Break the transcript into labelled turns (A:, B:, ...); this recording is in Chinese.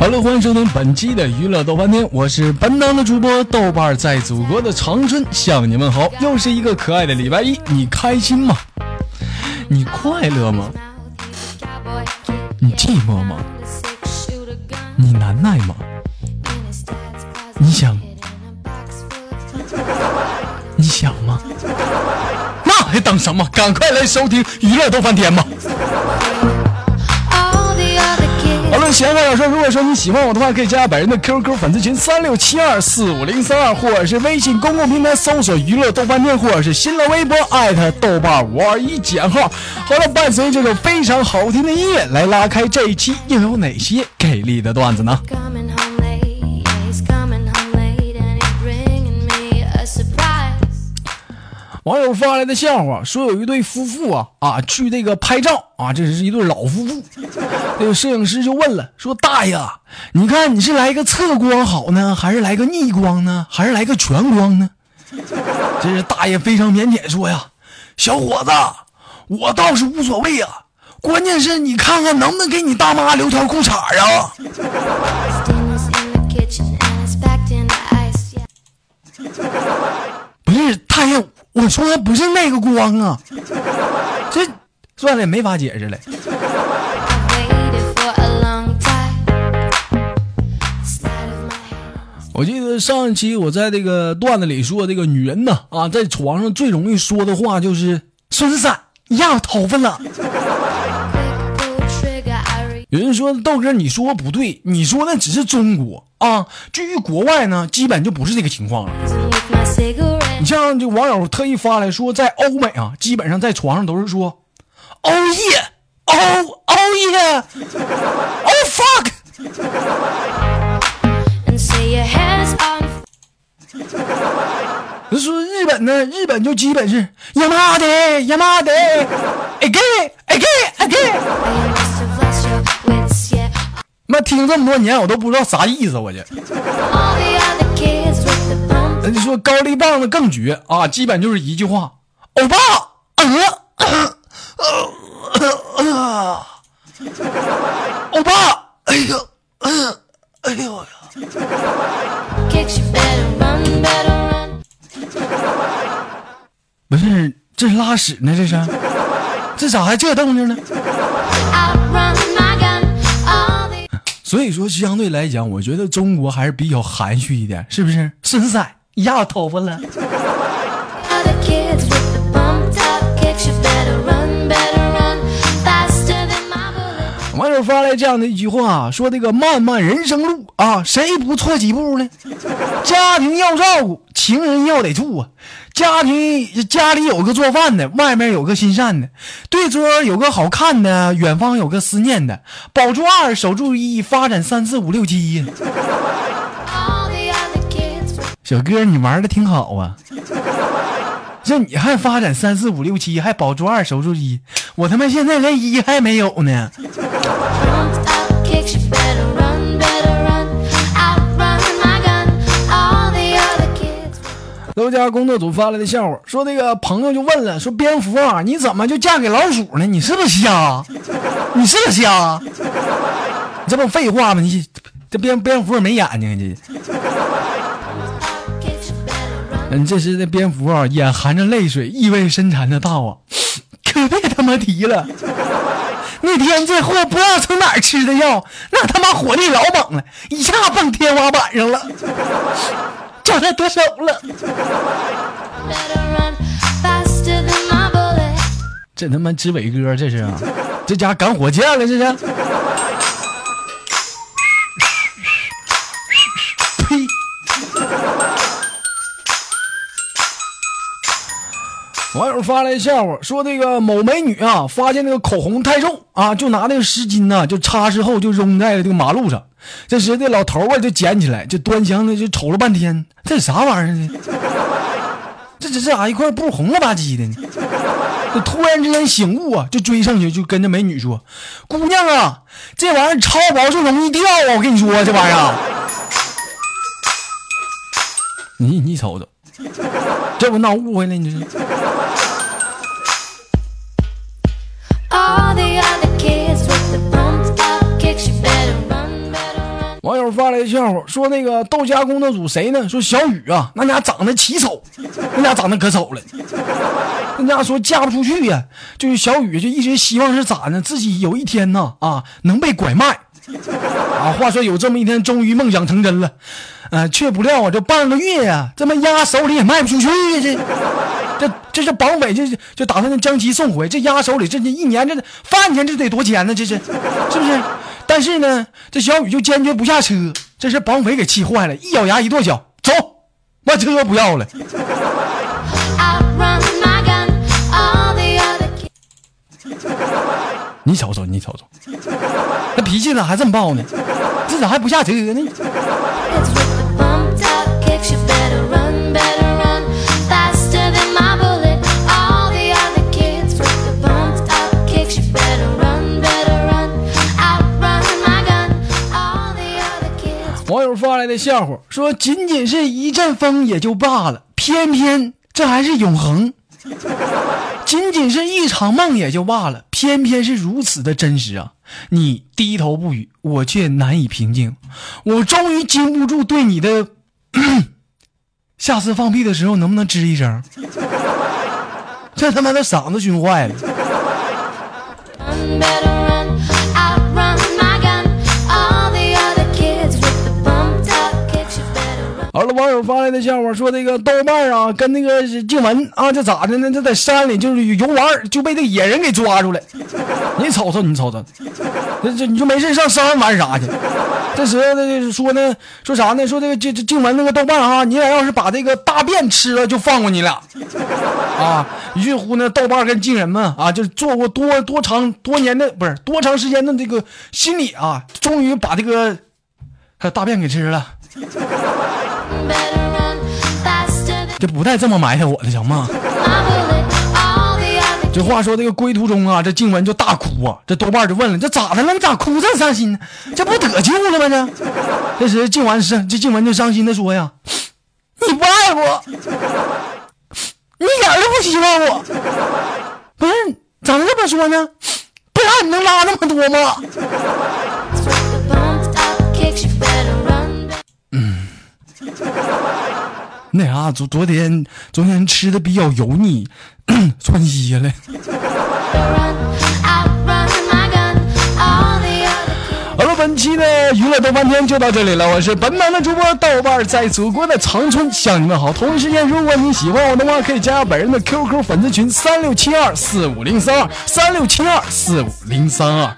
A: 好了，欢迎收听本期的娱乐豆瓣天，我是本档的主播豆瓣，在祖国的长春向你问好，又是一个可爱的礼拜一，你开心吗？你快乐吗？你寂寞吗？你难耐吗？你想？你想吗？那还等什么？赶快来收听娱乐豆瓣天吧！闲话少说，如果说你喜欢我的话，可以加本人的 QQ 粉丝群三六七二四五零三二，或者是微信公共平台搜索“娱乐豆瓣店”，或者是新浪微博艾特豆瓣五二一减号。好了，伴随这首非常好听的音乐，来拉开这一期又有哪些给力的段子呢？网友发来的笑话说，有一对夫妇啊啊去那个拍照啊，这是一对老夫妇。这个摄影师就问了，说大爷，你看你是来个侧光好呢，还是来个逆光呢，还是来个全光呢？这是大爷非常腼腆说呀，小伙子，我倒是无所谓啊，关键是你看看能不能给你大妈留条裤衩啊？不是。我说的不是那个光啊，这算了，没法解释了。我记得上一期我在这个段子里说，这个女人呢啊，在床上最容易说的话就是“孙子，你压我头发了”。有人说豆哥，你说不对，你说那只是中国啊，至于国外呢，基本就不是这个情况了。你像这网友特意发来说，在欧美啊，基本上在床上都是说，Oh yeah，Oh Oh yeah，Oh fuck。说日本呢，日本就基本是呀妈的呀妈的，again again again。妈听这么多年，我都不知道啥意思，我这。人家说高丽棒子更绝啊，基本就是一句话，欧巴，欧巴，哎呦，哎呦呀！不是，这是拉屎呢，这是，这咋还这动静呢？所以说，相对来讲，我觉得中国还是比较含蓄一点，是不是？孙仔。压我头发了。网友发来这样的一句话，说：“这个漫漫人生路啊，谁不错几步呢？家庭要照顾，情人要得住啊。家庭家里有个做饭的，外面有个心善的，对桌有个好看的，远方有个思念的，保住二，守住一，发展三四五六七呀。”小哥，你玩的挺好啊！这你还发展三四五六七，还保住二守住一，我他妈现在连一还没有呢。楼家工作组发来的笑话，说那个朋友就问了，说蝙蝠啊，你怎么就嫁给老鼠呢？你是不是瞎？你是不是瞎？这不废话吗？你这蝙蝙蝠没眼睛，这。嗯，这时那蝙蝠啊，眼含着泪水，意味深长的道啊，可别他妈提了。那天这货不知道从哪儿吃的药，那他妈火力老猛了，一下蹦天花板上了，叫他得手了。这他妈知伟哥这是，这家赶火箭了这是。网友发来笑话，说那个某美女啊，发现那个口红太重啊，就拿那个湿巾呢，就擦拭后就扔在了这个马路上。这时这老头啊就捡起来，就端详的就瞅了半天，这啥玩意儿呢？这这这咋一块布红了吧唧的呢？就突然之间醒悟啊，就追上去就跟着美女说：“姑娘啊，这玩意儿超薄就容易掉啊！我跟你说这玩意儿，你你瞅瞅，这不闹误会了你这。”网友发来笑话，说那个豆家工作组谁呢？说小雨啊，那家长得奇丑，那家长得可丑了。那家说嫁不出去呀，就是小雨就一直希望是咋呢？自己有一天呢啊能被拐卖 啊。话说有这么一天，终于梦想成真了，啊，却不料啊这半个月呀，这么压手里也卖不出去呀，这这这是绑匪就就打算将其送回，这压手里这这一年这饭钱这得多钱呢？这是是不是？但是呢，这小雨就坚决不下车，这是绑匪给气坏了，一咬牙一跺脚，走，把车不要了。你瞅瞅，你瞅瞅，那脾气咋还这么暴呢？这咋还不下车呢？网友发来的笑话说：“仅仅是一阵风也就罢了，偏偏这还是永恒；仅仅是一场梦也就罢了，偏偏是如此的真实啊！你低头不语，我却难以平静。我终于禁不住对你的…… 下次放屁的时候能不能吱一声？这他妈的嗓子熏坏了。”好了，网友发来的笑话说，这个豆瓣啊，跟那个静文啊，这咋的呢？这在山里就是游玩，就被这野人给抓住了。你瞅瞅，你瞅瞅，这这你就没事上山玩啥去？这时候呢，说呢，说啥呢？说这个这这静文那个豆瓣啊，你俩要是把这个大便吃了，就放过你俩啊。于是乎呢，豆瓣跟静人们啊，就是做过多多长多年的不是多长时间的这个心理啊，终于把这个大便给吃了。这不带这么埋汰我的，行吗？这话说，这个归途中啊，这静文就大哭啊。这豆瓣就问了：“这咋的了？你咋哭这么伤心呢？这不得救了吗？这这时静文是这静文就伤心的说呀：‘你不爱我，你一点都不希望我。不是咋能这么说呢？不然你能拉那么多吗？’那啥，昨昨天昨天吃的比较油腻，窜稀了。好了，本期的娱乐豆瓣天就到这里了，我是本档的主播豆瓣，在祖国的长春向你们好。同一时间，如果你喜欢我的话，可以加本人的 QQ 粉丝群三六七二四五零三二三六七二四五零三二。